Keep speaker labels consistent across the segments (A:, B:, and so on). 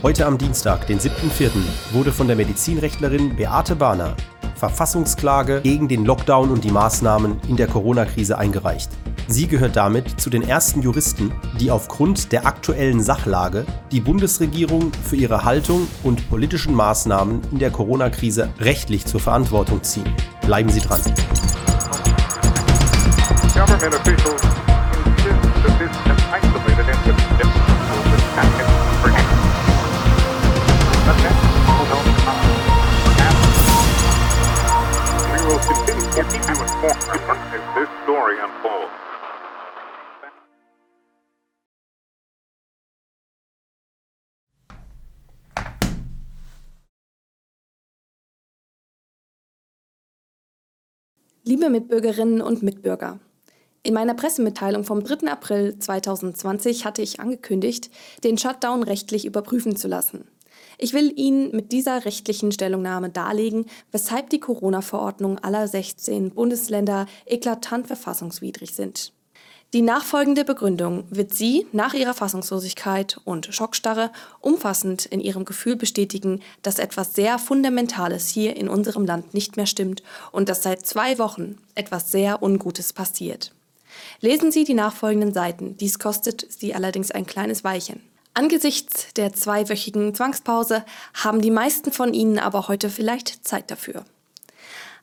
A: Heute am Dienstag, den 7.4., wurde von der Medizinrechtlerin Beate Bahner Verfassungsklage gegen den Lockdown und die Maßnahmen in der Corona-Krise eingereicht. Sie gehört damit zu den ersten Juristen, die aufgrund der aktuellen Sachlage die Bundesregierung für ihre Haltung und politischen Maßnahmen in der Corona-Krise rechtlich zur Verantwortung ziehen. Bleiben Sie dran. Government officials
B: Liebe Mitbürgerinnen und Mitbürger, in meiner Pressemitteilung vom 3. April 2020 hatte ich angekündigt, den Shutdown rechtlich überprüfen zu lassen. Ich will Ihnen mit dieser rechtlichen Stellungnahme darlegen, weshalb die Corona-Verordnungen aller 16 Bundesländer eklatant verfassungswidrig sind. Die nachfolgende Begründung wird Sie nach Ihrer Fassungslosigkeit und Schockstarre umfassend in Ihrem Gefühl bestätigen, dass etwas sehr Fundamentales hier in unserem Land nicht mehr stimmt und dass seit zwei Wochen etwas sehr Ungutes passiert. Lesen Sie die nachfolgenden Seiten, dies kostet Sie allerdings ein kleines Weilchen. Angesichts der zweiwöchigen Zwangspause haben die meisten von Ihnen aber heute vielleicht Zeit dafür.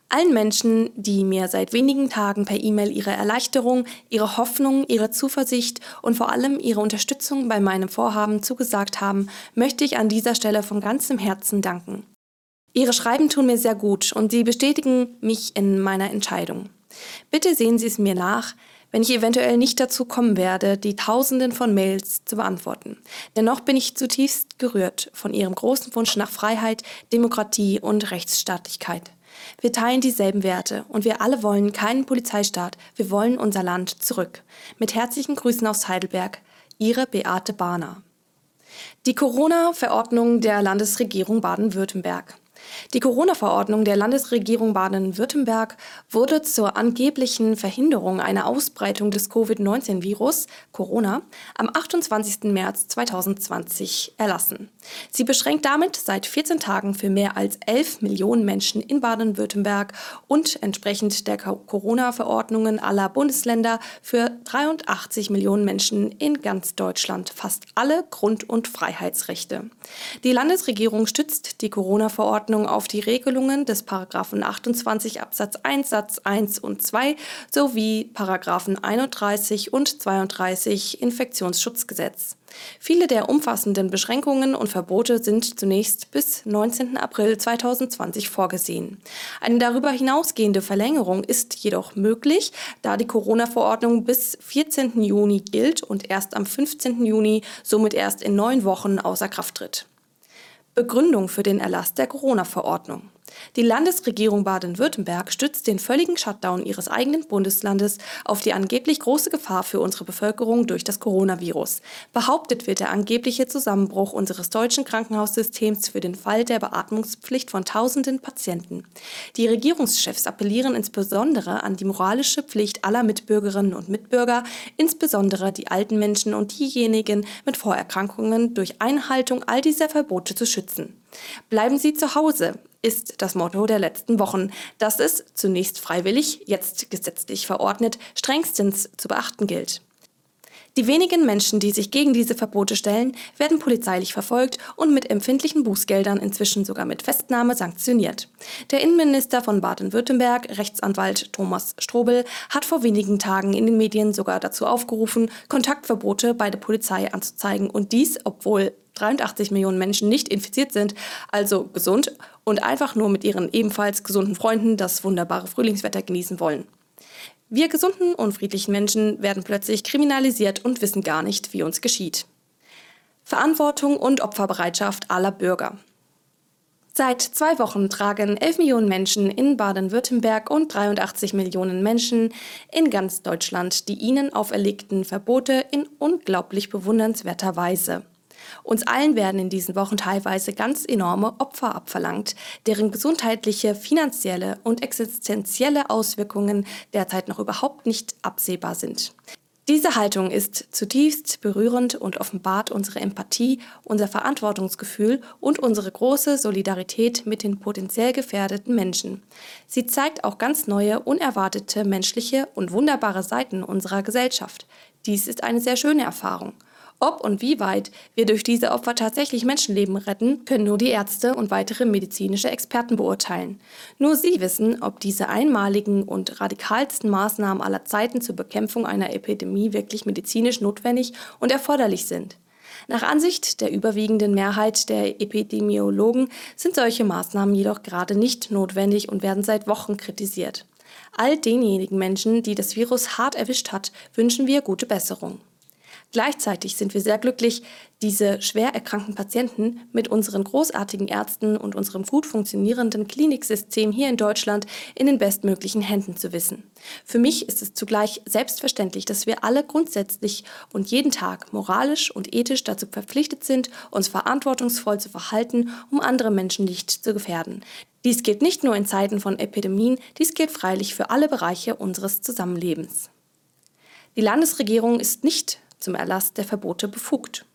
B: Allen Menschen, die mir seit wenigen Tagen per E-Mail ihre Erleichterung, ihre Hoffnung, ihre Zuversicht und vor allem ihre Unterstützung bei meinem Vorhaben zugesagt haben, möchte ich an dieser Stelle von ganzem Herzen danken. Ihre Schreiben tun mir sehr gut und sie bestätigen mich in meiner Entscheidung. Bitte sehen Sie es mir nach, wenn ich eventuell nicht dazu kommen werde, die Tausenden von Mails zu beantworten. Dennoch bin ich zutiefst gerührt von Ihrem großen Wunsch nach Freiheit, Demokratie und Rechtsstaatlichkeit. Wir teilen dieselben Werte und wir alle wollen keinen Polizeistaat, wir wollen unser Land zurück. Mit herzlichen Grüßen aus Heidelberg, Ihre Beate Bahner. Die Corona-Verordnung der Landesregierung Baden-Württemberg. Die Corona-Verordnung der Landesregierung Baden-Württemberg wurde zur angeblichen Verhinderung einer Ausbreitung des Covid-19-Virus Corona am 28. März 2020 erlassen. Sie beschränkt damit seit 14 Tagen für mehr als 11 Millionen Menschen in Baden-Württemberg und entsprechend der Corona-Verordnungen aller Bundesländer für 83 Millionen Menschen in ganz Deutschland fast alle Grund- und Freiheitsrechte. Die Landesregierung stützt die Corona-Verordnung Anwendung auf die Regelungen des Paragraphen 28 Absatz 1 Satz 1 und 2 sowie Paragraphen 31 und 32 Infektionsschutzgesetz. Viele der umfassenden Beschränkungen und Verbote sind zunächst bis 19. April 2020 vorgesehen. Eine darüber hinausgehende Verlängerung ist jedoch möglich, da die Corona-Verordnung bis 14. Juni gilt und erst am 15. Juni, somit erst in neun Wochen, außer Kraft tritt. Begründung für den Erlass der Corona-Verordnung. Die Landesregierung Baden-Württemberg stützt den völligen Shutdown ihres eigenen Bundeslandes auf die angeblich große Gefahr für unsere Bevölkerung durch das Coronavirus. Behauptet wird der angebliche Zusammenbruch unseres deutschen Krankenhaussystems für den Fall der Beatmungspflicht von tausenden Patienten. Die Regierungschefs appellieren insbesondere an die moralische Pflicht aller Mitbürgerinnen und Mitbürger, insbesondere die alten Menschen und diejenigen mit Vorerkrankungen durch Einhaltung all dieser Verbote zu schützen. Bleiben Sie zu Hause ist das Motto der letzten Wochen, das es zunächst freiwillig, jetzt gesetzlich verordnet, strengstens zu beachten gilt. Die wenigen Menschen, die sich gegen diese Verbote stellen, werden polizeilich verfolgt und mit empfindlichen Bußgeldern inzwischen sogar mit Festnahme sanktioniert. Der Innenminister von Baden-Württemberg, Rechtsanwalt Thomas Strobel, hat vor wenigen Tagen in den Medien sogar dazu aufgerufen, Kontaktverbote bei der Polizei anzuzeigen und dies, obwohl 83 Millionen Menschen nicht infiziert sind, also gesund und einfach nur mit ihren ebenfalls gesunden Freunden das wunderbare Frühlingswetter genießen wollen. Wir gesunden und friedlichen Menschen werden plötzlich kriminalisiert und wissen gar nicht, wie uns geschieht. Verantwortung und Opferbereitschaft aller Bürger. Seit zwei Wochen tragen 11 Millionen Menschen in Baden-Württemberg und 83 Millionen Menschen in ganz Deutschland die ihnen auferlegten Verbote in unglaublich bewundernswerter Weise. Uns allen werden in diesen Wochen teilweise ganz enorme Opfer abverlangt, deren gesundheitliche, finanzielle und existenzielle Auswirkungen derzeit noch überhaupt nicht absehbar sind. Diese Haltung ist zutiefst berührend und offenbart unsere Empathie, unser Verantwortungsgefühl und unsere große Solidarität mit den potenziell gefährdeten Menschen. Sie zeigt auch ganz neue, unerwartete menschliche und wunderbare Seiten unserer Gesellschaft. Dies ist eine sehr schöne Erfahrung. Ob und wie weit wir durch diese Opfer tatsächlich Menschenleben retten, können nur die Ärzte und weitere medizinische Experten beurteilen. Nur sie wissen, ob diese einmaligen und radikalsten Maßnahmen aller Zeiten zur Bekämpfung einer Epidemie wirklich medizinisch notwendig und erforderlich sind. Nach Ansicht der überwiegenden Mehrheit der Epidemiologen sind solche Maßnahmen jedoch gerade nicht notwendig und werden seit Wochen kritisiert. All denjenigen Menschen, die das Virus hart erwischt hat, wünschen wir gute Besserung. Gleichzeitig sind wir sehr glücklich, diese schwer erkrankten Patienten mit unseren großartigen Ärzten und unserem gut funktionierenden Kliniksystem hier in Deutschland in den bestmöglichen Händen zu wissen. Für mich ist es zugleich selbstverständlich, dass wir alle grundsätzlich und jeden Tag moralisch und ethisch dazu verpflichtet sind, uns verantwortungsvoll zu verhalten, um andere Menschen nicht zu gefährden. Dies gilt nicht nur in Zeiten von Epidemien, dies gilt freilich für alle Bereiche unseres Zusammenlebens. Die Landesregierung ist nicht zum Erlass der Verbote befugt.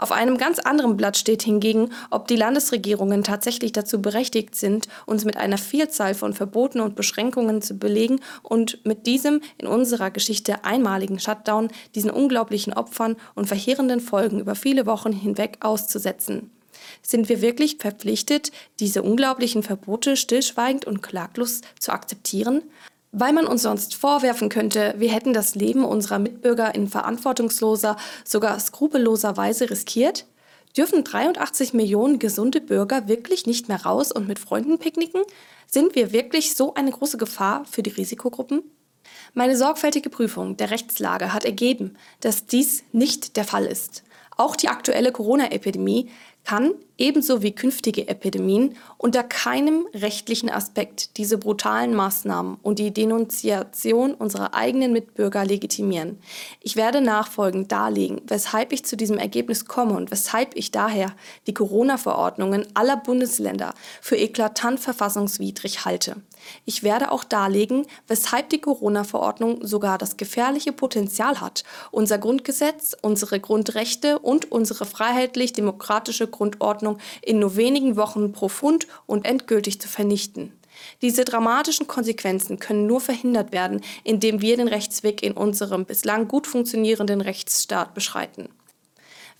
B: Auf einem ganz anderen Blatt steht hingegen, ob die Landesregierungen tatsächlich dazu berechtigt sind, uns mit einer Vielzahl von Verboten und Beschränkungen zu belegen und mit diesem in unserer Geschichte einmaligen Shutdown diesen unglaublichen Opfern und verheerenden Folgen über viele Wochen hinweg auszusetzen. Sind wir wirklich verpflichtet, diese unglaublichen Verbote stillschweigend und klaglos zu akzeptieren? Weil man uns sonst vorwerfen könnte, wir hätten das Leben unserer Mitbürger in verantwortungsloser, sogar skrupelloser Weise riskiert, dürfen 83 Millionen gesunde Bürger wirklich nicht mehr raus und mit Freunden picknicken? Sind wir wirklich so eine große Gefahr für die Risikogruppen? Meine sorgfältige Prüfung der Rechtslage hat ergeben, dass dies nicht der Fall ist. Auch die aktuelle Corona-Epidemie kann, ebenso wie künftige Epidemien, unter keinem rechtlichen Aspekt diese brutalen Maßnahmen und die Denunziation unserer eigenen Mitbürger legitimieren. Ich werde nachfolgend darlegen, weshalb ich zu diesem Ergebnis komme und weshalb ich daher die Corona-Verordnungen aller Bundesländer für eklatant verfassungswidrig halte. Ich werde auch darlegen, weshalb die Corona-Verordnung sogar das gefährliche Potenzial hat, unser Grundgesetz, unsere Grundrechte und unsere freiheitlich-demokratische Grundordnung in nur wenigen Wochen profund und endgültig zu vernichten. Diese dramatischen Konsequenzen können nur verhindert werden, indem wir den Rechtsweg in unserem bislang gut funktionierenden Rechtsstaat beschreiten.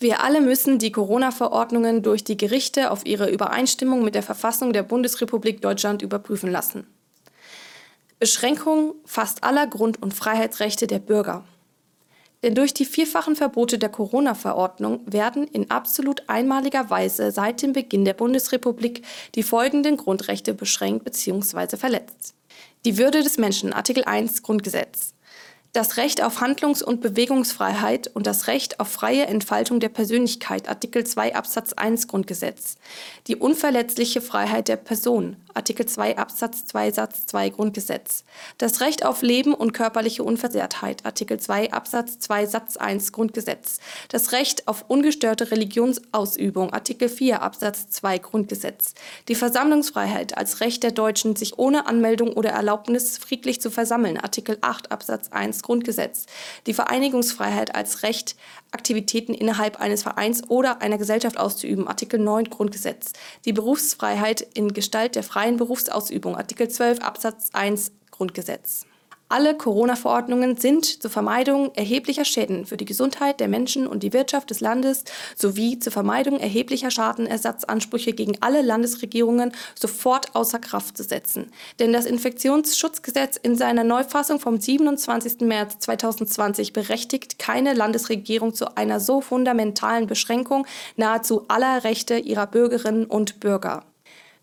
B: Wir alle müssen die Corona-Verordnungen durch die Gerichte auf ihre Übereinstimmung mit der Verfassung der Bundesrepublik Deutschland überprüfen lassen. Beschränkung fast aller Grund- und Freiheitsrechte der Bürger. Denn durch die vierfachen Verbote der Corona-Verordnung werden in absolut einmaliger Weise seit dem Beginn der Bundesrepublik die folgenden Grundrechte beschränkt bzw. verletzt. Die Würde des Menschen, Artikel 1 Grundgesetz das Recht auf Handlungs- und Bewegungsfreiheit und das Recht auf freie Entfaltung der Persönlichkeit, Artikel 2 Absatz 1 Grundgesetz, die unverletzliche Freiheit der Person, Artikel 2 Absatz 2 Satz 2 Grundgesetz, das Recht auf Leben und körperliche Unversehrtheit, Artikel 2 Absatz 2 Satz 1 Grundgesetz, das Recht auf ungestörte Religionsausübung, Artikel 4 Absatz 2 Grundgesetz, die Versammlungsfreiheit als Recht der Deutschen, sich ohne Anmeldung oder Erlaubnis friedlich zu versammeln, Artikel 8 Absatz 1 Grundgesetz, die Vereinigungsfreiheit als Recht, Aktivitäten innerhalb eines Vereins oder einer Gesellschaft auszuüben, Artikel 9 Grundgesetz, die Berufsfreiheit in Gestalt der freien Berufsausübung, Artikel 12 Absatz 1 Grundgesetz. Alle Corona-Verordnungen sind zur Vermeidung erheblicher Schäden für die Gesundheit der Menschen und die Wirtschaft des Landes sowie zur Vermeidung erheblicher Schadenersatzansprüche gegen alle Landesregierungen sofort außer Kraft zu setzen. Denn das Infektionsschutzgesetz in seiner Neufassung vom 27. März 2020 berechtigt keine Landesregierung zu einer so fundamentalen Beschränkung nahezu aller Rechte ihrer Bürgerinnen und Bürger.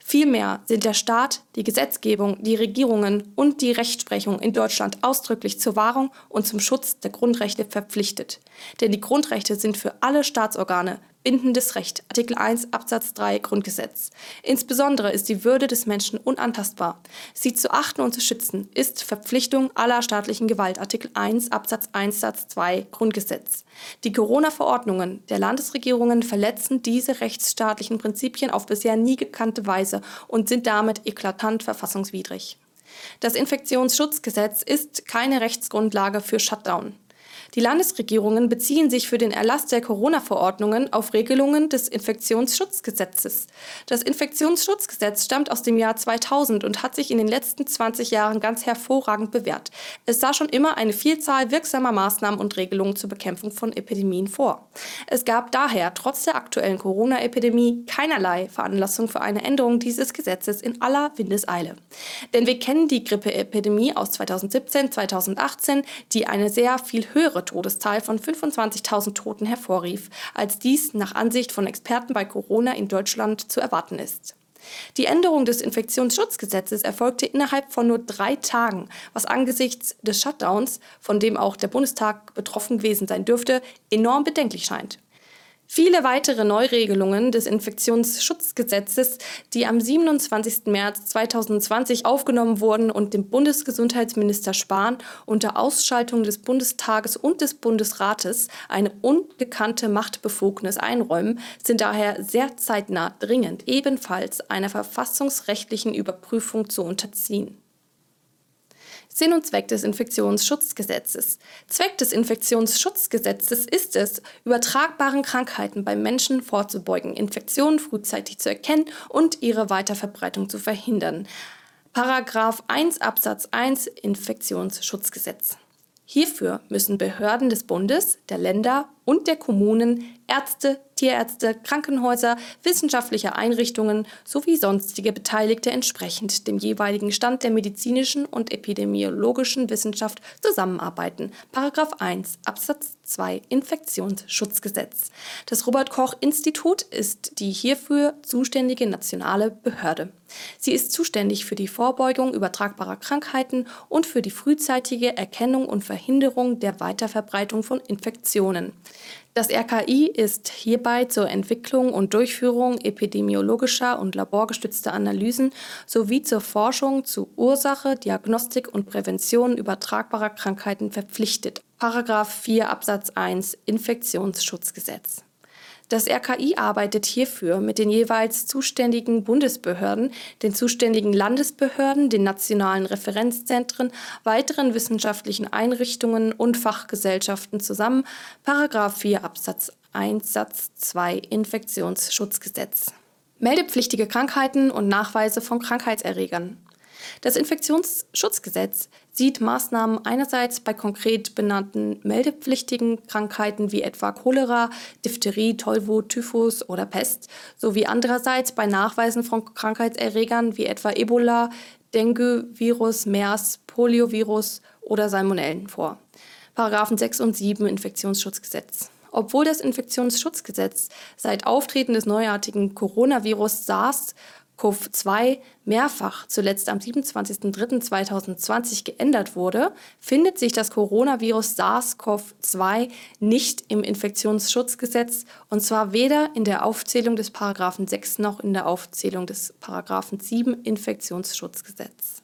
B: Vielmehr sind der Staat, die Gesetzgebung, die Regierungen und die Rechtsprechung in Deutschland ausdrücklich zur Wahrung und zum Schutz der Grundrechte verpflichtet. Denn die Grundrechte sind für alle Staatsorgane bindendes Recht, Artikel 1 Absatz 3 Grundgesetz. Insbesondere ist die Würde des Menschen unantastbar. Sie zu achten und zu schützen ist Verpflichtung aller staatlichen Gewalt, Artikel 1 Absatz 1 Satz 2 Grundgesetz. Die Corona-Verordnungen der Landesregierungen verletzen diese rechtsstaatlichen Prinzipien auf bisher nie gekannte Weise und sind damit eklatant verfassungswidrig. Das Infektionsschutzgesetz ist keine Rechtsgrundlage für Shutdown. Die Landesregierungen beziehen sich für den Erlass der Corona-Verordnungen auf Regelungen des Infektionsschutzgesetzes. Das Infektionsschutzgesetz stammt aus dem Jahr 2000 und hat sich in den letzten 20 Jahren ganz hervorragend bewährt. Es sah schon immer eine Vielzahl wirksamer Maßnahmen und Regelungen zur Bekämpfung von Epidemien vor. Es gab daher trotz der aktuellen Corona-Epidemie keinerlei Veranlassung für eine Änderung dieses Gesetzes in aller Windeseile. Denn wir kennen die Grippeepidemie aus 2017, 2018, die eine sehr viel höhere Todeszahl von 25.000 Toten hervorrief, als dies nach Ansicht von Experten bei Corona in Deutschland zu erwarten ist. Die Änderung des Infektionsschutzgesetzes erfolgte innerhalb von nur drei Tagen, was angesichts des Shutdowns, von dem auch der Bundestag betroffen gewesen sein dürfte, enorm bedenklich scheint. Viele weitere Neuregelungen des Infektionsschutzgesetzes, die am 27. März 2020 aufgenommen wurden und dem Bundesgesundheitsminister Spahn unter Ausschaltung des Bundestages und des Bundesrates eine ungekannte Machtbefugnis einräumen, sind daher sehr zeitnah dringend ebenfalls einer verfassungsrechtlichen Überprüfung zu unterziehen. Sinn und Zweck des Infektionsschutzgesetzes. Zweck des Infektionsschutzgesetzes ist es, übertragbaren Krankheiten beim Menschen vorzubeugen, Infektionen frühzeitig zu erkennen und ihre Weiterverbreitung zu verhindern. Paragraph 1 Absatz 1 Infektionsschutzgesetz. Hierfür müssen Behörden des Bundes, der Länder und der Kommunen, Ärzte, Tierärzte, Krankenhäuser, wissenschaftliche Einrichtungen sowie sonstige Beteiligte entsprechend dem jeweiligen Stand der medizinischen und epidemiologischen Wissenschaft zusammenarbeiten. Paragraph 1 Absatz 2 Infektionsschutzgesetz. Das Robert Koch Institut ist die hierfür zuständige nationale Behörde. Sie ist zuständig für die Vorbeugung übertragbarer Krankheiten und für die frühzeitige Erkennung und Verhinderung der Weiterverbreitung von Infektionen. Das RKI ist hierbei zur Entwicklung und Durchführung epidemiologischer und laborgestützter Analysen sowie zur Forschung zu Ursache, Diagnostik und Prävention übertragbarer Krankheiten verpflichtet. Paragraph 4 Absatz 1 Infektionsschutzgesetz. Das RKI arbeitet hierfür mit den jeweils zuständigen Bundesbehörden, den zuständigen Landesbehörden, den nationalen Referenzzentren, weiteren wissenschaftlichen Einrichtungen und Fachgesellschaften zusammen. Paragraph 4 Absatz 1 Satz 2 Infektionsschutzgesetz. Meldepflichtige Krankheiten und Nachweise von Krankheitserregern. Das Infektionsschutzgesetz sieht Maßnahmen einerseits bei konkret benannten meldepflichtigen Krankheiten wie etwa Cholera, Diphtherie, Tollwut, Typhus oder Pest, sowie andererseits bei Nachweisen von Krankheitserregern wie etwa Ebola, Dengue-Virus, MERS, Poliovirus oder Salmonellen vor. Paragraphen 6 und 7 Infektionsschutzgesetz. Obwohl das Infektionsschutzgesetz seit Auftreten des neuartigen Coronavirus SARS CoV-2 mehrfach, zuletzt am 27.03.2020 geändert wurde, findet sich das Coronavirus SARS-CoV-2 nicht im Infektionsschutzgesetz und zwar weder in der Aufzählung des Paragraphen 6 noch in der Aufzählung des Paragraphen 7 Infektionsschutzgesetz.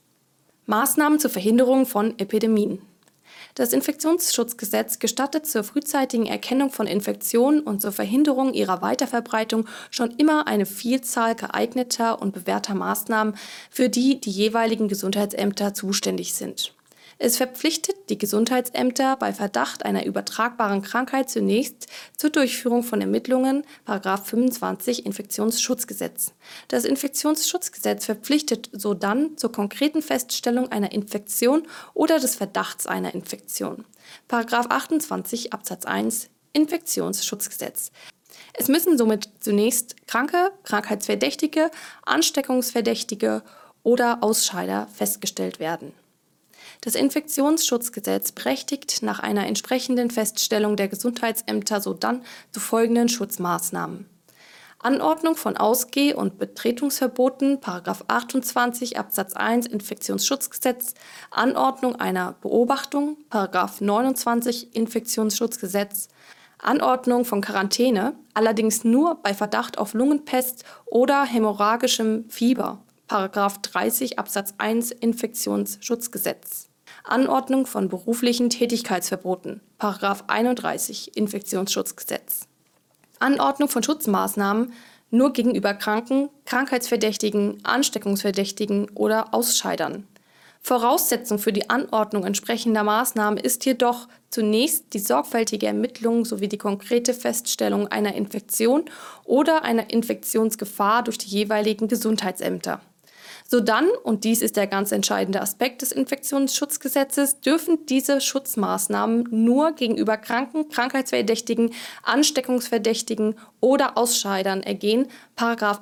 B: Maßnahmen zur Verhinderung von Epidemien. Das Infektionsschutzgesetz gestattet zur frühzeitigen Erkennung von Infektionen und zur Verhinderung ihrer Weiterverbreitung schon immer eine Vielzahl geeigneter und bewährter Maßnahmen, für die die jeweiligen Gesundheitsämter zuständig sind. Es verpflichtet die Gesundheitsämter bei Verdacht einer übertragbaren Krankheit zunächst zur Durchführung von Ermittlungen, 25 Infektionsschutzgesetz. Das Infektionsschutzgesetz verpflichtet sodann zur konkreten Feststellung einer Infektion oder des Verdachts einer Infektion. 28 Absatz 1 Infektionsschutzgesetz. Es müssen somit zunächst Kranke, Krankheitsverdächtige, Ansteckungsverdächtige oder Ausscheider festgestellt werden. Das Infektionsschutzgesetz berechtigt nach einer entsprechenden Feststellung der Gesundheitsämter sodann zu folgenden Schutzmaßnahmen. Anordnung von Ausgeh- und Betretungsverboten, 28 Absatz 1 Infektionsschutzgesetz, Anordnung einer Beobachtung, 29 Infektionsschutzgesetz, Anordnung von Quarantäne, allerdings nur bei Verdacht auf Lungenpest oder hämorrhagischem Fieber, 30 Absatz 1 Infektionsschutzgesetz. Anordnung von beruflichen Tätigkeitsverboten, 31 Infektionsschutzgesetz. Anordnung von Schutzmaßnahmen nur gegenüber Kranken, Krankheitsverdächtigen, Ansteckungsverdächtigen oder Ausscheidern. Voraussetzung für die Anordnung entsprechender Maßnahmen ist jedoch zunächst die sorgfältige Ermittlung sowie die konkrete Feststellung einer Infektion oder einer Infektionsgefahr durch die jeweiligen Gesundheitsämter. Sodann, und dies ist der ganz entscheidende Aspekt des Infektionsschutzgesetzes, dürfen diese Schutzmaßnahmen nur gegenüber Kranken, Krankheitsverdächtigen, Ansteckungsverdächtigen oder Ausscheidern ergehen,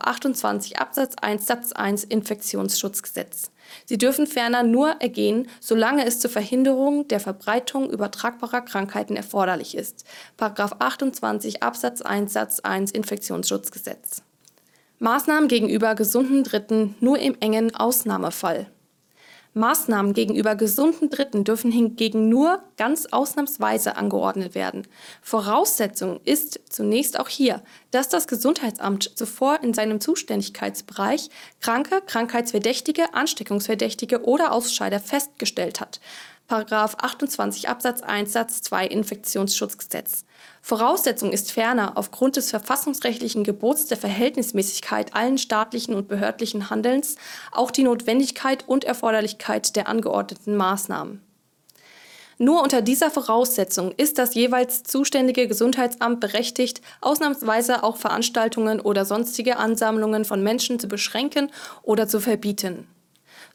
B: 28 Absatz 1 Satz 1 Infektionsschutzgesetz. Sie dürfen ferner nur ergehen, solange es zur Verhinderung der Verbreitung übertragbarer Krankheiten erforderlich ist. 28 Absatz 1 Satz 1 Infektionsschutzgesetz. Maßnahmen gegenüber gesunden Dritten nur im engen Ausnahmefall. Maßnahmen gegenüber gesunden Dritten dürfen hingegen nur ganz ausnahmsweise angeordnet werden. Voraussetzung ist zunächst auch hier, dass das Gesundheitsamt zuvor in seinem Zuständigkeitsbereich Kranke, Krankheitsverdächtige, Ansteckungsverdächtige oder Ausscheider festgestellt hat. Paragraph 28 Absatz 1 Satz 2 Infektionsschutzgesetz. Voraussetzung ist ferner aufgrund des verfassungsrechtlichen Gebots der Verhältnismäßigkeit allen staatlichen und behördlichen Handelns auch die Notwendigkeit und Erforderlichkeit der angeordneten Maßnahmen. Nur unter dieser Voraussetzung ist das jeweils zuständige Gesundheitsamt berechtigt, ausnahmsweise auch Veranstaltungen oder sonstige Ansammlungen von Menschen zu beschränken oder zu verbieten.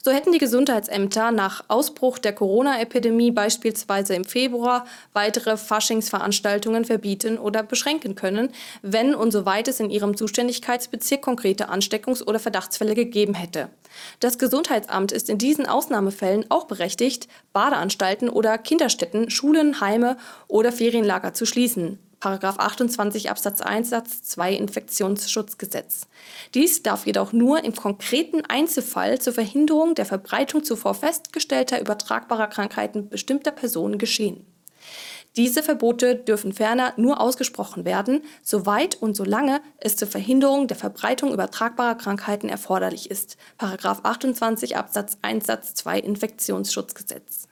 B: So hätten die Gesundheitsämter nach Ausbruch der Corona-Epidemie beispielsweise im Februar weitere Faschingsveranstaltungen verbieten oder beschränken können, wenn und soweit es in ihrem Zuständigkeitsbezirk konkrete Ansteckungs- oder Verdachtsfälle gegeben hätte. Das Gesundheitsamt ist in diesen Ausnahmefällen auch berechtigt, Badeanstalten oder Kinderstätten, Schulen, Heime oder Ferienlager zu schließen. 28 Absatz 1 Satz 2 Infektionsschutzgesetz. Dies darf jedoch nur im konkreten Einzelfall zur Verhinderung der Verbreitung zuvor festgestellter übertragbarer Krankheiten bestimmter Personen geschehen. Diese Verbote dürfen ferner nur ausgesprochen werden, soweit und solange es zur Verhinderung der Verbreitung übertragbarer Krankheiten erforderlich ist. 28 Absatz 1 Satz 2 Infektionsschutzgesetz.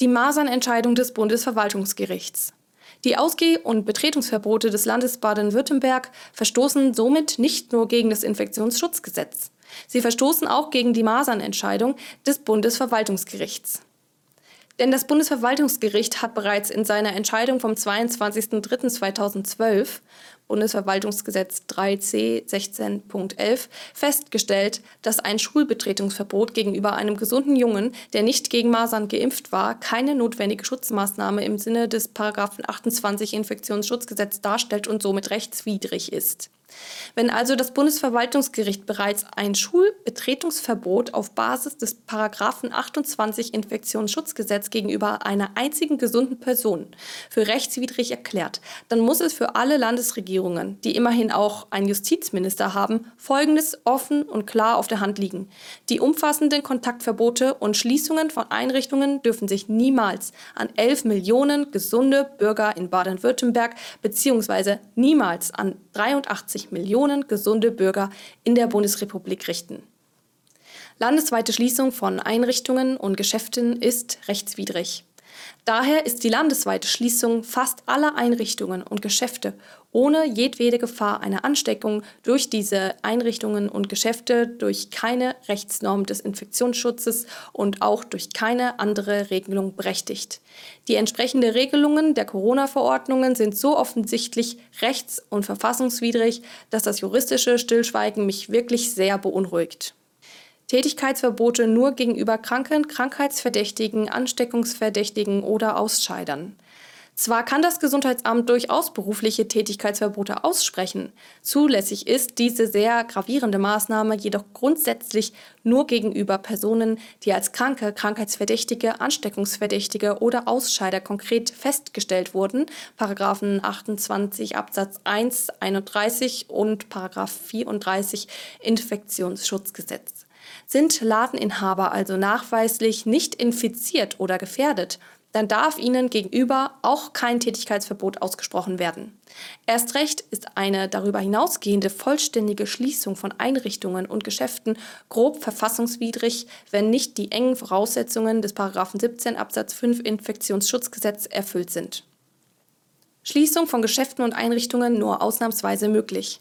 B: Die Masernentscheidung des Bundesverwaltungsgerichts. Die Ausgeh- und Betretungsverbote des Landes Baden-Württemberg verstoßen somit nicht nur gegen das Infektionsschutzgesetz. Sie verstoßen auch gegen die Masernentscheidung des Bundesverwaltungsgerichts. Denn das Bundesverwaltungsgericht hat bereits in seiner Entscheidung vom 22.03.2012 Bundesverwaltungsgesetz 3c 16.11 festgestellt, dass ein Schulbetretungsverbot gegenüber einem gesunden Jungen, der nicht gegen Masern geimpft war, keine notwendige Schutzmaßnahme im Sinne des 28 Infektionsschutzgesetz darstellt und somit rechtswidrig ist. Wenn also das Bundesverwaltungsgericht bereits ein Schulbetretungsverbot auf Basis des Paragraphen 28 Infektionsschutzgesetz gegenüber einer einzigen gesunden Person für rechtswidrig erklärt, dann muss es für alle Landesregierungen, die immerhin auch einen Justizminister haben, Folgendes offen und klar auf der Hand liegen. Die umfassenden Kontaktverbote und Schließungen von Einrichtungen dürfen sich niemals an 11 Millionen gesunde Bürger in Baden-Württemberg bzw. niemals an 83 Millionen gesunde Bürger in der Bundesrepublik richten. Landesweite Schließung von Einrichtungen und Geschäften ist rechtswidrig. Daher ist die landesweite Schließung fast aller Einrichtungen und Geschäfte ohne jedwede Gefahr einer Ansteckung durch diese Einrichtungen und Geschäfte durch keine Rechtsnorm des Infektionsschutzes und auch durch keine andere Regelung berechtigt. Die entsprechenden Regelungen der Corona-Verordnungen sind so offensichtlich rechts- und verfassungswidrig, dass das juristische Stillschweigen mich wirklich sehr beunruhigt. Tätigkeitsverbote nur gegenüber Kranken, Krankheitsverdächtigen, Ansteckungsverdächtigen oder Ausscheidern. Zwar kann das Gesundheitsamt durchaus berufliche Tätigkeitsverbote aussprechen, zulässig ist diese sehr gravierende Maßnahme jedoch grundsätzlich nur gegenüber Personen, die als Kranke, Krankheitsverdächtige, Ansteckungsverdächtige oder Ausscheider konkret festgestellt wurden, Paragraphen 28 Absatz 1, 31 und Paragraph 34 Infektionsschutzgesetz. Sind Ladeninhaber also nachweislich nicht infiziert oder gefährdet, dann darf ihnen gegenüber auch kein Tätigkeitsverbot ausgesprochen werden. Erst recht ist eine darüber hinausgehende vollständige Schließung von Einrichtungen und Geschäften grob verfassungswidrig, wenn nicht die engen Voraussetzungen des 17 Absatz 5 Infektionsschutzgesetz erfüllt sind. Schließung von Geschäften und Einrichtungen nur ausnahmsweise möglich.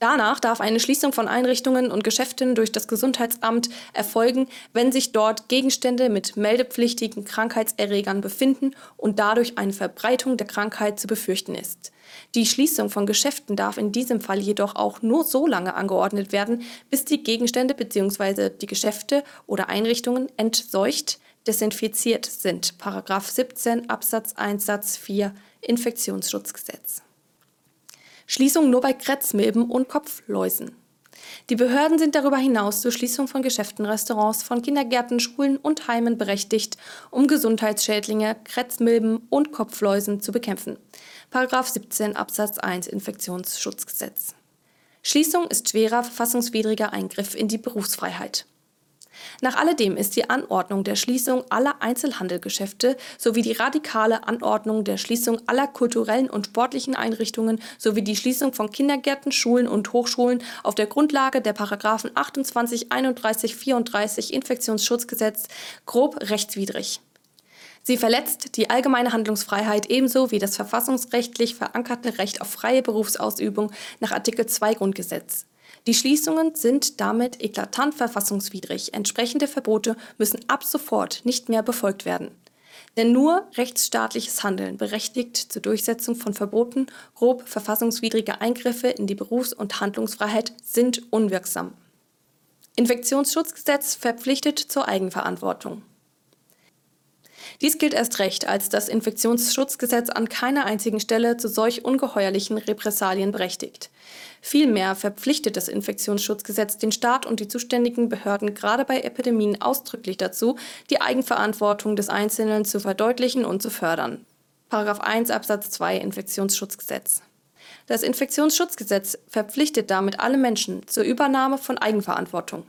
B: Danach darf eine Schließung von Einrichtungen und Geschäften durch das Gesundheitsamt erfolgen, wenn sich dort Gegenstände mit meldepflichtigen Krankheitserregern befinden und dadurch eine Verbreitung der Krankheit zu befürchten ist. Die Schließung von Geschäften darf in diesem Fall jedoch auch nur so lange angeordnet werden, bis die Gegenstände bzw. die Geschäfte oder Einrichtungen entseucht, desinfiziert sind. Paragraph 17 Absatz 1 Satz 4 Infektionsschutzgesetz. Schließung nur bei Kretzmilben und Kopfläusen. Die Behörden sind darüber hinaus zur Schließung von Geschäften, Restaurants, von Kindergärten, Schulen und Heimen berechtigt, um Gesundheitsschädlinge, Kretzmilben und Kopfläusen zu bekämpfen. Paragraph 17 Absatz 1 Infektionsschutzgesetz. Schließung ist schwerer verfassungswidriger Eingriff in die Berufsfreiheit. Nach alledem ist die Anordnung der Schließung aller Einzelhandelgeschäfte sowie die radikale Anordnung der Schließung aller kulturellen und sportlichen Einrichtungen sowie die Schließung von Kindergärten, Schulen und Hochschulen auf der Grundlage der Paragraphen 28, 31, 34 Infektionsschutzgesetz grob rechtswidrig. Sie verletzt die allgemeine Handlungsfreiheit ebenso wie das verfassungsrechtlich verankerte Recht auf freie Berufsausübung nach Artikel 2 Grundgesetz. Die Schließungen sind damit eklatant verfassungswidrig. Entsprechende Verbote müssen ab sofort nicht mehr befolgt werden. Denn nur rechtsstaatliches Handeln berechtigt zur Durchsetzung von Verboten grob verfassungswidrige Eingriffe in die Berufs- und Handlungsfreiheit sind unwirksam. Infektionsschutzgesetz verpflichtet zur Eigenverantwortung. Dies gilt erst recht, als das Infektionsschutzgesetz an keiner einzigen Stelle zu solch ungeheuerlichen Repressalien berechtigt. Vielmehr verpflichtet das Infektionsschutzgesetz den Staat und die zuständigen Behörden gerade bei Epidemien ausdrücklich dazu, die Eigenverantwortung des Einzelnen zu verdeutlichen und zu fördern. Paragraph 1 Absatz 2 Infektionsschutzgesetz. Das Infektionsschutzgesetz verpflichtet damit alle Menschen zur Übernahme von Eigenverantwortung.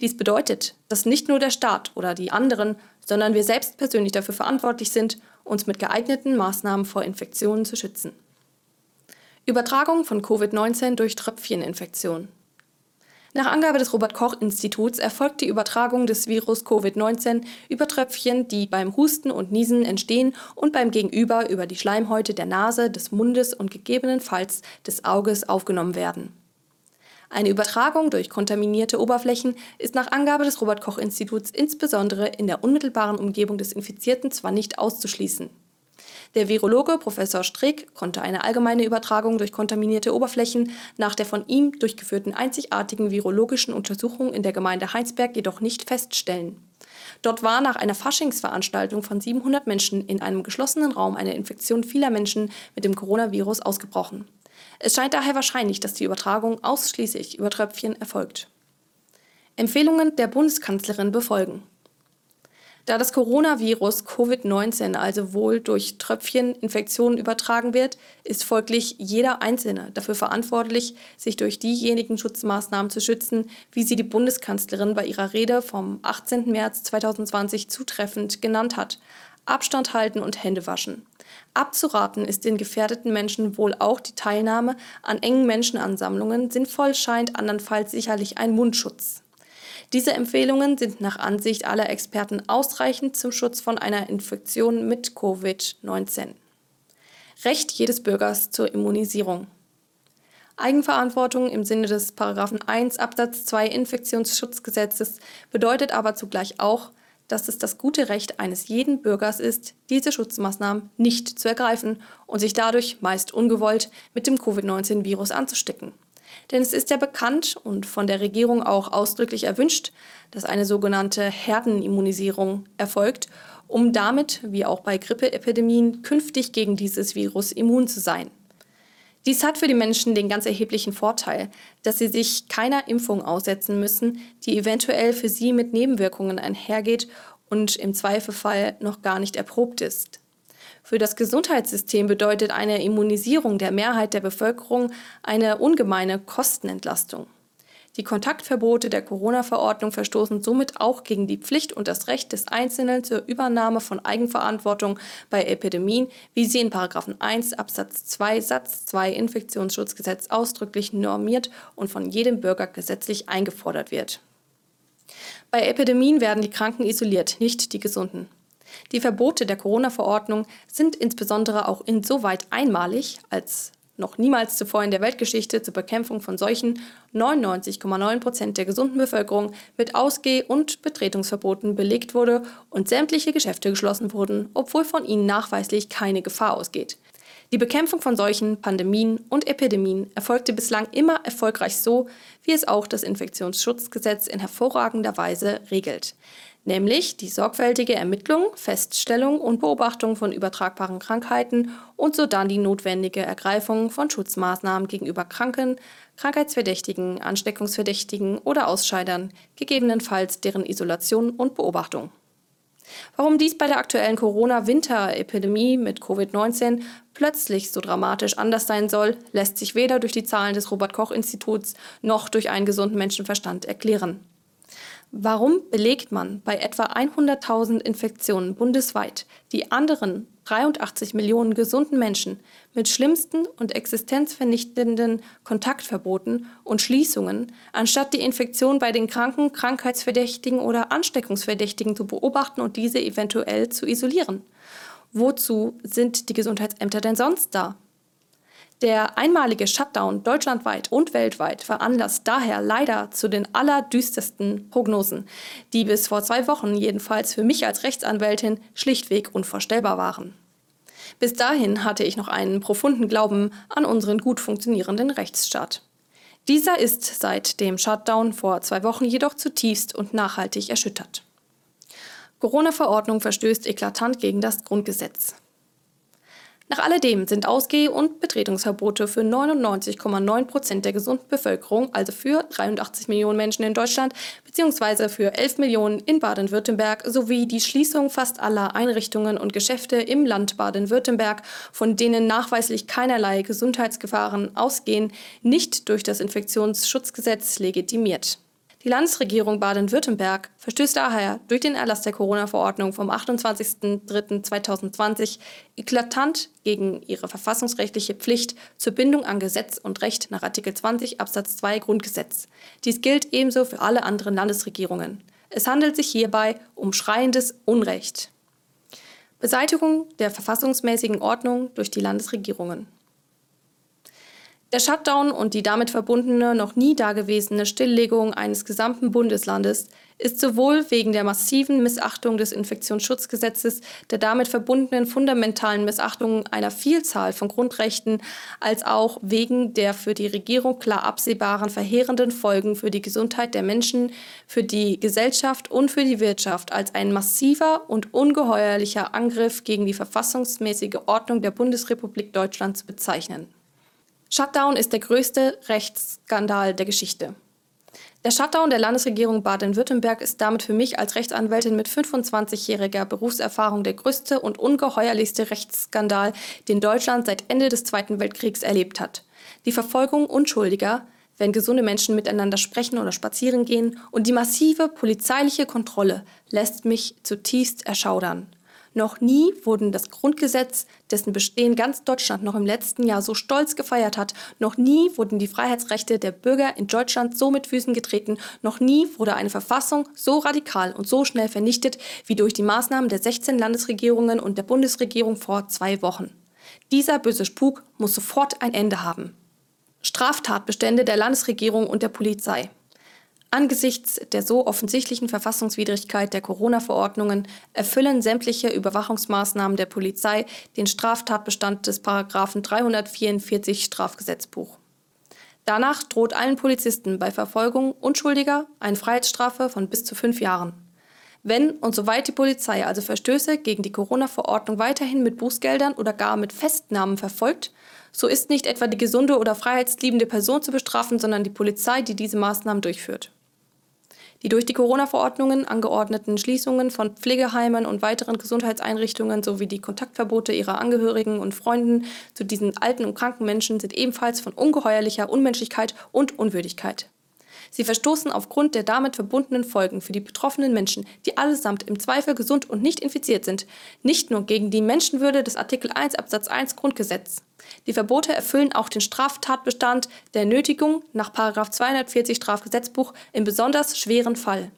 B: Dies bedeutet, dass nicht nur der Staat oder die anderen, sondern wir selbst persönlich dafür verantwortlich sind, uns mit geeigneten Maßnahmen vor Infektionen zu schützen. Übertragung von Covid-19 durch Tröpfcheninfektion. Nach Angabe des Robert Koch Instituts erfolgt die Übertragung des Virus Covid-19 über Tröpfchen, die beim Husten und Niesen entstehen und beim Gegenüber über die Schleimhäute der Nase, des Mundes und gegebenenfalls des Auges aufgenommen werden. Eine Übertragung durch kontaminierte Oberflächen ist nach Angabe des Robert Koch Instituts insbesondere in der unmittelbaren Umgebung des Infizierten zwar nicht auszuschließen. Der Virologe Professor Strick konnte eine allgemeine Übertragung durch kontaminierte Oberflächen nach der von ihm durchgeführten einzigartigen virologischen Untersuchung in der Gemeinde Heinsberg jedoch nicht feststellen. Dort war nach einer Faschingsveranstaltung von 700 Menschen in einem geschlossenen Raum eine Infektion vieler Menschen mit dem Coronavirus ausgebrochen. Es scheint daher wahrscheinlich, dass die Übertragung ausschließlich über Tröpfchen erfolgt. Empfehlungen der Bundeskanzlerin befolgen. Da das Coronavirus Covid-19 also wohl durch Tröpfcheninfektionen übertragen wird, ist folglich jeder Einzelne dafür verantwortlich, sich durch diejenigen Schutzmaßnahmen zu schützen, wie sie die Bundeskanzlerin bei ihrer Rede vom 18. März 2020 zutreffend genannt hat. Abstand halten und Hände waschen. Abzuraten ist den gefährdeten Menschen wohl auch die Teilnahme an engen Menschenansammlungen, sinnvoll scheint andernfalls sicherlich ein Mundschutz. Diese Empfehlungen sind nach Ansicht aller Experten ausreichend zum Schutz von einer Infektion mit Covid-19. Recht jedes Bürgers zur Immunisierung. Eigenverantwortung im Sinne des Paragraphen 1 Absatz 2 Infektionsschutzgesetzes bedeutet aber zugleich auch, dass es das gute Recht eines jeden Bürgers ist, diese Schutzmaßnahmen nicht zu ergreifen und sich dadurch meist ungewollt mit dem Covid-19-Virus anzustecken. Denn es ist ja bekannt und von der Regierung auch ausdrücklich erwünscht, dass eine sogenannte Herdenimmunisierung erfolgt, um damit, wie auch bei Grippeepidemien, künftig gegen dieses Virus immun zu sein. Dies hat für die Menschen den ganz erheblichen Vorteil, dass sie sich keiner Impfung aussetzen müssen, die eventuell für sie mit Nebenwirkungen einhergeht und im Zweifelfall noch gar nicht erprobt ist. Für das Gesundheitssystem bedeutet eine Immunisierung der Mehrheit der Bevölkerung eine ungemeine Kostenentlastung. Die Kontaktverbote der Corona-Verordnung verstoßen somit auch gegen die Pflicht und das Recht des Einzelnen zur Übernahme von Eigenverantwortung bei Epidemien, wie sie in 1 Absatz 2 Satz 2 Infektionsschutzgesetz ausdrücklich normiert und von jedem Bürger gesetzlich eingefordert wird. Bei Epidemien werden die Kranken isoliert, nicht die Gesunden. Die Verbote der Corona-Verordnung sind insbesondere auch insoweit einmalig, als noch niemals zuvor in der Weltgeschichte zur Bekämpfung von Seuchen 99,9 Prozent der gesunden Bevölkerung mit Ausgeh- und Betretungsverboten belegt wurde und sämtliche Geschäfte geschlossen wurden, obwohl von ihnen nachweislich keine Gefahr ausgeht. Die Bekämpfung von Seuchen, Pandemien und Epidemien erfolgte bislang immer erfolgreich so, wie es auch das Infektionsschutzgesetz in hervorragender Weise regelt nämlich die sorgfältige Ermittlung, Feststellung und Beobachtung von übertragbaren Krankheiten und sodann die notwendige Ergreifung von Schutzmaßnahmen gegenüber Kranken, Krankheitsverdächtigen, Ansteckungsverdächtigen oder Ausscheidern, gegebenenfalls deren Isolation und Beobachtung. Warum dies bei der aktuellen Corona-Winterepidemie mit Covid-19 plötzlich so dramatisch anders sein soll, lässt sich weder durch die Zahlen des Robert Koch Instituts noch durch einen gesunden Menschenverstand erklären. Warum belegt man bei etwa 100.000 Infektionen bundesweit die anderen 83 Millionen gesunden Menschen mit schlimmsten und existenzvernichtenden Kontaktverboten und Schließungen, anstatt die Infektion bei den Kranken, Krankheitsverdächtigen oder Ansteckungsverdächtigen zu beobachten und diese eventuell zu isolieren? Wozu sind die Gesundheitsämter denn sonst da? Der einmalige Shutdown deutschlandweit und weltweit veranlasst daher leider zu den allerdüstersten Prognosen, die bis vor zwei Wochen jedenfalls für mich als Rechtsanwältin schlichtweg unvorstellbar waren. Bis dahin hatte ich noch einen profunden Glauben an unseren gut funktionierenden Rechtsstaat. Dieser ist seit dem Shutdown vor zwei Wochen jedoch zutiefst und nachhaltig erschüttert. Corona-Verordnung verstößt eklatant gegen das Grundgesetz. Nach alledem sind Ausgeh- und Betretungsverbote für 99,9 Prozent der gesunden Bevölkerung, also für 83 Millionen Menschen in Deutschland bzw. für 11 Millionen in Baden-Württemberg, sowie die Schließung fast aller Einrichtungen und Geschäfte im Land Baden-Württemberg, von denen nachweislich keinerlei Gesundheitsgefahren ausgehen, nicht durch das Infektionsschutzgesetz legitimiert. Die Landesregierung Baden-Württemberg verstößt daher durch den Erlass der Corona-Verordnung vom 28.03.2020 eklatant gegen ihre verfassungsrechtliche Pflicht zur Bindung an Gesetz und Recht nach Artikel 20 Absatz 2 Grundgesetz. Dies gilt ebenso für alle anderen Landesregierungen. Es handelt sich hierbei um schreiendes Unrecht. Beseitigung der verfassungsmäßigen Ordnung durch die Landesregierungen. Der Shutdown und die damit verbundene noch nie dagewesene Stilllegung eines gesamten Bundeslandes ist sowohl wegen der massiven Missachtung des Infektionsschutzgesetzes, der damit verbundenen fundamentalen Missachtung einer Vielzahl von Grundrechten, als auch wegen der für die Regierung klar absehbaren verheerenden Folgen für die Gesundheit der Menschen, für die Gesellschaft und für die Wirtschaft als ein massiver und ungeheuerlicher Angriff gegen die verfassungsmäßige Ordnung der Bundesrepublik Deutschland zu bezeichnen. Shutdown ist der größte Rechtsskandal der Geschichte. Der Shutdown der Landesregierung Baden-Württemberg ist damit für mich als Rechtsanwältin mit 25-jähriger Berufserfahrung der größte und ungeheuerlichste Rechtsskandal, den Deutschland seit Ende des Zweiten Weltkriegs erlebt hat. Die Verfolgung Unschuldiger, wenn gesunde Menschen miteinander sprechen oder spazieren gehen, und die massive polizeiliche Kontrolle lässt mich zutiefst erschaudern. Noch nie wurden das Grundgesetz, dessen Bestehen ganz Deutschland noch im letzten Jahr so stolz gefeiert hat, noch nie wurden die Freiheitsrechte der Bürger in Deutschland so mit Füßen getreten, noch nie wurde eine Verfassung so radikal und so schnell vernichtet wie durch die Maßnahmen der 16 Landesregierungen und der Bundesregierung vor zwei Wochen. Dieser böse Spuk muss sofort ein Ende haben. Straftatbestände der Landesregierung und der Polizei. Angesichts der so offensichtlichen Verfassungswidrigkeit der Corona-Verordnungen erfüllen sämtliche Überwachungsmaßnahmen der Polizei den Straftatbestand des Paragraphen 344 Strafgesetzbuch. Danach droht allen Polizisten bei Verfolgung Unschuldiger eine Freiheitsstrafe von bis zu fünf Jahren. Wenn und soweit die Polizei also Verstöße gegen die Corona-Verordnung weiterhin mit Bußgeldern oder gar mit Festnahmen verfolgt, so ist nicht etwa die gesunde oder freiheitsliebende Person zu bestrafen, sondern die Polizei, die diese Maßnahmen durchführt. Die durch die Corona-Verordnungen angeordneten Schließungen von Pflegeheimen und weiteren Gesundheitseinrichtungen sowie die Kontaktverbote ihrer Angehörigen und Freunden zu diesen alten und kranken Menschen sind ebenfalls von ungeheuerlicher Unmenschlichkeit und Unwürdigkeit. Sie verstoßen aufgrund der damit verbundenen Folgen für die betroffenen Menschen, die allesamt im Zweifel gesund und nicht infiziert sind, nicht nur gegen die Menschenwürde des Artikel 1 Absatz 1 Grundgesetz, die Verbote erfüllen auch den Straftatbestand der Nötigung nach 240 Strafgesetzbuch im besonders schweren Fall.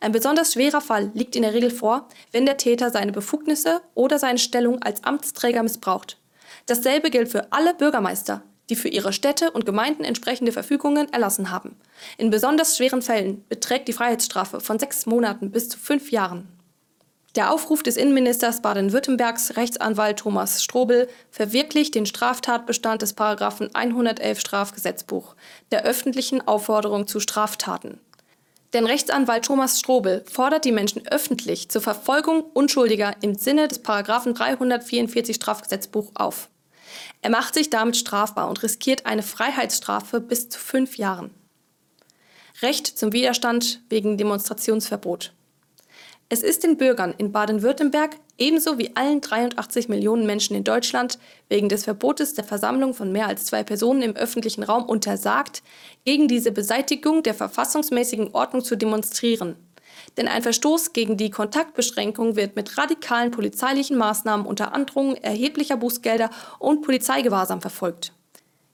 B: Ein besonders schwerer Fall liegt in der Regel vor, wenn der Täter seine Befugnisse oder seine Stellung als Amtsträger missbraucht. Dasselbe gilt für alle Bürgermeister, die für ihre Städte und Gemeinden entsprechende Verfügungen erlassen haben. In besonders schweren Fällen beträgt die Freiheitsstrafe von sechs Monaten bis zu fünf Jahren. Der Aufruf des Innenministers Baden-Württembergs, Rechtsanwalt Thomas Strobel, verwirklicht den Straftatbestand des Paragraphen 111 Strafgesetzbuch, der öffentlichen Aufforderung zu Straftaten. Denn Rechtsanwalt Thomas Strobel fordert die Menschen öffentlich zur Verfolgung Unschuldiger im Sinne des Paragraphen 344 Strafgesetzbuch auf. Er macht sich damit strafbar und riskiert eine Freiheitsstrafe bis zu fünf Jahren. Recht zum Widerstand wegen Demonstrationsverbot. Es ist den Bürgern in Baden-Württemberg ebenso wie allen 83 Millionen Menschen in Deutschland wegen des Verbotes der Versammlung von mehr als zwei Personen im öffentlichen Raum untersagt, gegen diese Beseitigung der verfassungsmäßigen Ordnung zu demonstrieren. Denn ein Verstoß gegen die Kontaktbeschränkung wird mit radikalen polizeilichen Maßnahmen unter Androhung erheblicher Bußgelder und Polizeigewahrsam verfolgt.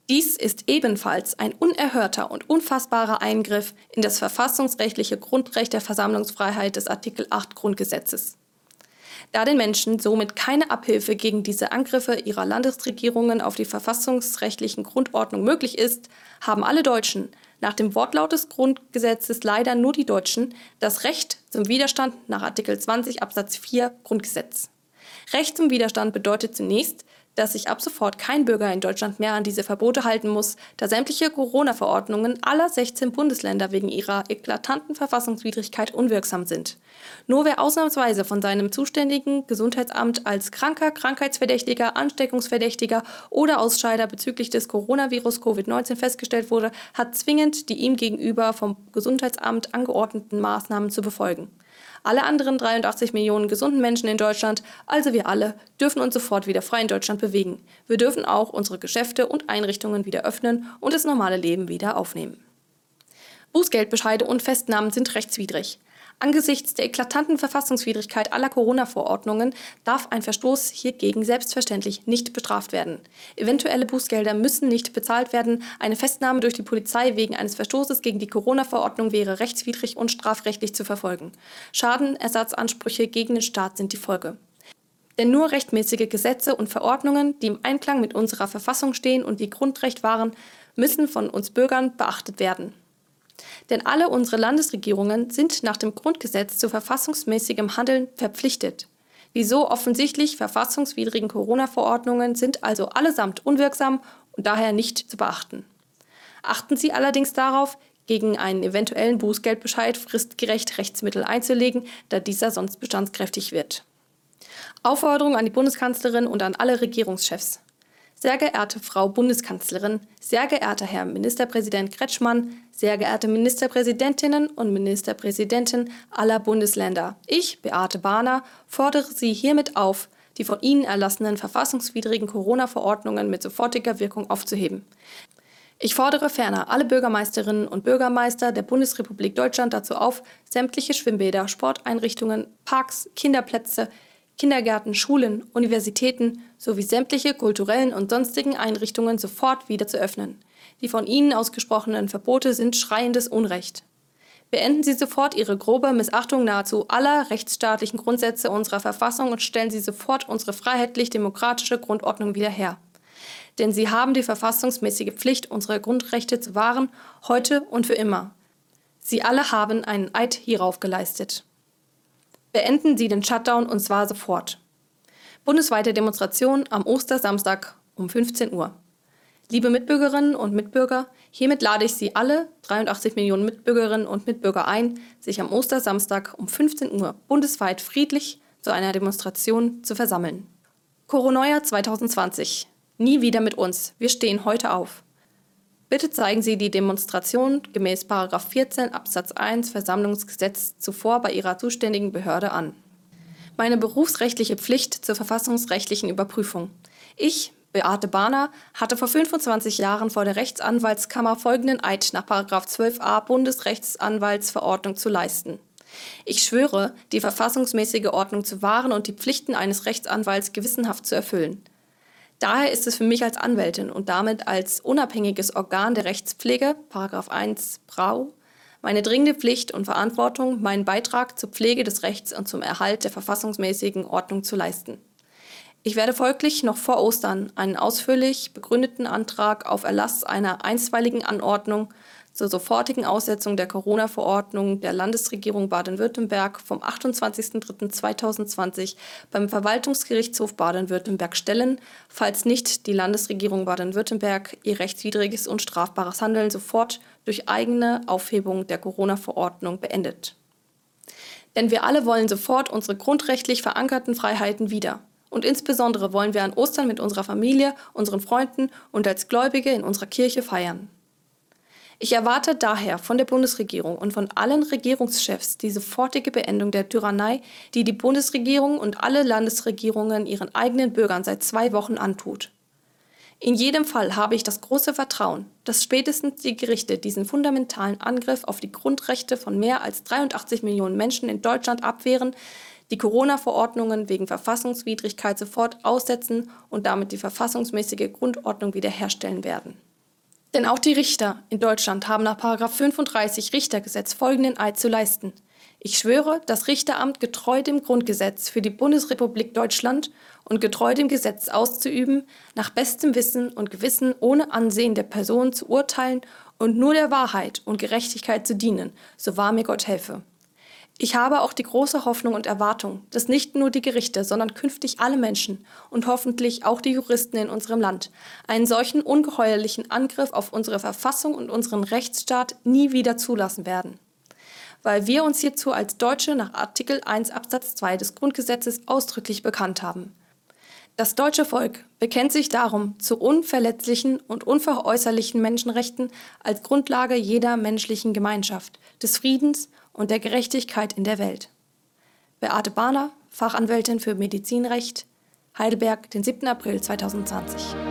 B: Dies ist ebenfalls ein unerhörter und unfassbarer Eingriff in das verfassungsrechtliche Grundrecht der Versammlungsfreiheit des Artikel 8 Grundgesetzes. Da den Menschen somit keine Abhilfe gegen diese Angriffe ihrer Landesregierungen auf die verfassungsrechtlichen Grundordnung möglich ist, haben alle Deutschen nach dem Wortlaut des Grundgesetzes leider nur die Deutschen das Recht zum Widerstand nach Artikel 20 Absatz 4 Grundgesetz. Recht zum Widerstand bedeutet zunächst, dass sich ab sofort kein Bürger in Deutschland mehr an diese Verbote halten muss, da sämtliche Corona-Verordnungen aller 16 Bundesländer wegen ihrer eklatanten Verfassungswidrigkeit unwirksam sind. Nur wer ausnahmsweise von seinem zuständigen Gesundheitsamt als Kranker, Krankheitsverdächtiger, Ansteckungsverdächtiger oder Ausscheider bezüglich des Coronavirus Covid-19 festgestellt wurde, hat zwingend die ihm gegenüber vom Gesundheitsamt angeordneten Maßnahmen zu befolgen. Alle anderen 83 Millionen gesunden Menschen in Deutschland, also wir alle, dürfen uns sofort wieder frei in Deutschland bewegen. Wir dürfen auch unsere Geschäfte und Einrichtungen wieder öffnen und das normale Leben wieder aufnehmen. Bußgeldbescheide und Festnahmen sind rechtswidrig. Angesichts der eklatanten Verfassungswidrigkeit aller Corona-Verordnungen darf ein Verstoß hiergegen selbstverständlich nicht bestraft werden. Eventuelle Bußgelder müssen nicht bezahlt werden. Eine Festnahme durch die Polizei wegen eines Verstoßes gegen die Corona-Verordnung wäre rechtswidrig und strafrechtlich zu verfolgen. Schadenersatzansprüche gegen den Staat sind die Folge. Denn nur rechtmäßige Gesetze und Verordnungen, die im Einklang mit unserer Verfassung stehen und die Grundrecht wahren, müssen von uns Bürgern beachtet werden. Denn alle unsere Landesregierungen sind nach dem Grundgesetz zu verfassungsmäßigem Handeln verpflichtet. Die so offensichtlich verfassungswidrigen Corona-Verordnungen sind also allesamt unwirksam und daher nicht zu beachten. Achten Sie allerdings darauf, gegen einen eventuellen Bußgeldbescheid fristgerecht Rechtsmittel einzulegen, da dieser sonst bestandskräftig wird. Aufforderung an die Bundeskanzlerin und an alle Regierungschefs. Sehr geehrte Frau Bundeskanzlerin, sehr geehrter Herr Ministerpräsident Kretschmann, sehr geehrte Ministerpräsidentinnen und Ministerpräsidenten aller Bundesländer, ich, Beate Bahner, fordere Sie hiermit auf, die von Ihnen erlassenen verfassungswidrigen Corona-Verordnungen mit sofortiger Wirkung aufzuheben. Ich fordere ferner alle Bürgermeisterinnen und Bürgermeister der Bundesrepublik Deutschland dazu auf, sämtliche Schwimmbäder, Sporteinrichtungen, Parks, Kinderplätze, Kindergärten, Schulen, Universitäten sowie sämtliche kulturellen und sonstigen Einrichtungen sofort wieder zu öffnen. Die von Ihnen ausgesprochenen Verbote sind schreiendes Unrecht. Beenden Sie sofort Ihre grobe Missachtung nahezu aller rechtsstaatlichen Grundsätze unserer Verfassung und stellen Sie sofort unsere freiheitlich-demokratische Grundordnung wieder her. Denn Sie haben die verfassungsmäßige Pflicht, unsere Grundrechte zu wahren, heute und für immer. Sie alle haben einen Eid hierauf geleistet. Beenden Sie den Shutdown und zwar sofort. Bundesweite Demonstration am Ostersamstag um 15 Uhr. Liebe Mitbürgerinnen und Mitbürger, hiermit lade ich Sie alle, 83 Millionen Mitbürgerinnen und Mitbürger ein, sich am Ostersamstag um 15 Uhr bundesweit friedlich zu einer Demonstration zu versammeln. Coronoia 2020. Nie wieder mit uns. Wir stehen heute auf. Bitte zeigen Sie die Demonstration gemäß 14 Absatz 1 Versammlungsgesetz zuvor bei Ihrer zuständigen Behörde an. Meine berufsrechtliche Pflicht zur verfassungsrechtlichen Überprüfung. Ich, Beate Bahner, hatte vor 25 Jahren vor der Rechtsanwaltskammer folgenden Eid nach 12a Bundesrechtsanwaltsverordnung zu leisten. Ich schwöre, die verfassungsmäßige Ordnung zu wahren und die Pflichten eines Rechtsanwalts gewissenhaft zu erfüllen. Daher ist es für mich als Anwältin und damit als unabhängiges Organ der Rechtspflege, 1 Brau, meine dringende Pflicht und Verantwortung, meinen Beitrag zur Pflege des Rechts und zum Erhalt der verfassungsmäßigen Ordnung zu leisten. Ich werde folglich noch vor Ostern einen ausführlich begründeten Antrag auf Erlass einer einstweiligen Anordnung zur sofortigen Aussetzung der Corona-Verordnung der Landesregierung Baden-Württemberg vom 28.03.2020 beim Verwaltungsgerichtshof Baden-Württemberg stellen, falls nicht die Landesregierung Baden-Württemberg ihr rechtswidriges und strafbares Handeln sofort durch eigene Aufhebung der Corona-Verordnung beendet. Denn wir alle wollen sofort unsere grundrechtlich verankerten Freiheiten wieder. Und insbesondere wollen wir an Ostern mit unserer Familie, unseren Freunden und als Gläubige in unserer Kirche feiern. Ich erwarte daher von der Bundesregierung und von allen Regierungschefs die sofortige Beendung der Tyrannei, die die Bundesregierung und alle Landesregierungen ihren eigenen Bürgern seit zwei Wochen antut. In jedem Fall habe ich das große Vertrauen, dass spätestens die Gerichte diesen fundamentalen Angriff auf die Grundrechte von mehr als 83 Millionen Menschen in Deutschland abwehren, die Corona-Verordnungen wegen Verfassungswidrigkeit sofort aussetzen und damit die verfassungsmäßige Grundordnung wiederherstellen werden. Denn auch die Richter in Deutschland haben nach 35 Richtergesetz folgenden Eid zu leisten. Ich schwöre, das Richteramt getreu dem Grundgesetz für die Bundesrepublik Deutschland und getreu dem Gesetz auszuüben, nach bestem Wissen und Gewissen ohne Ansehen der Person zu urteilen und nur der Wahrheit und Gerechtigkeit zu dienen, so wahr mir Gott helfe. Ich habe auch die große Hoffnung und Erwartung, dass nicht nur die Gerichte, sondern künftig alle Menschen und hoffentlich auch die Juristen in unserem Land einen solchen ungeheuerlichen Angriff auf unsere Verfassung und unseren Rechtsstaat nie wieder zulassen werden. Weil wir uns hierzu als Deutsche nach Artikel 1 Absatz 2 des Grundgesetzes ausdrücklich bekannt haben. Das deutsche Volk bekennt sich darum zu unverletzlichen und unveräußerlichen Menschenrechten als Grundlage jeder menschlichen Gemeinschaft, des Friedens und der Gerechtigkeit in der Welt. Beate Bahner, Fachanwältin für Medizinrecht, Heidelberg, den 7. April 2020.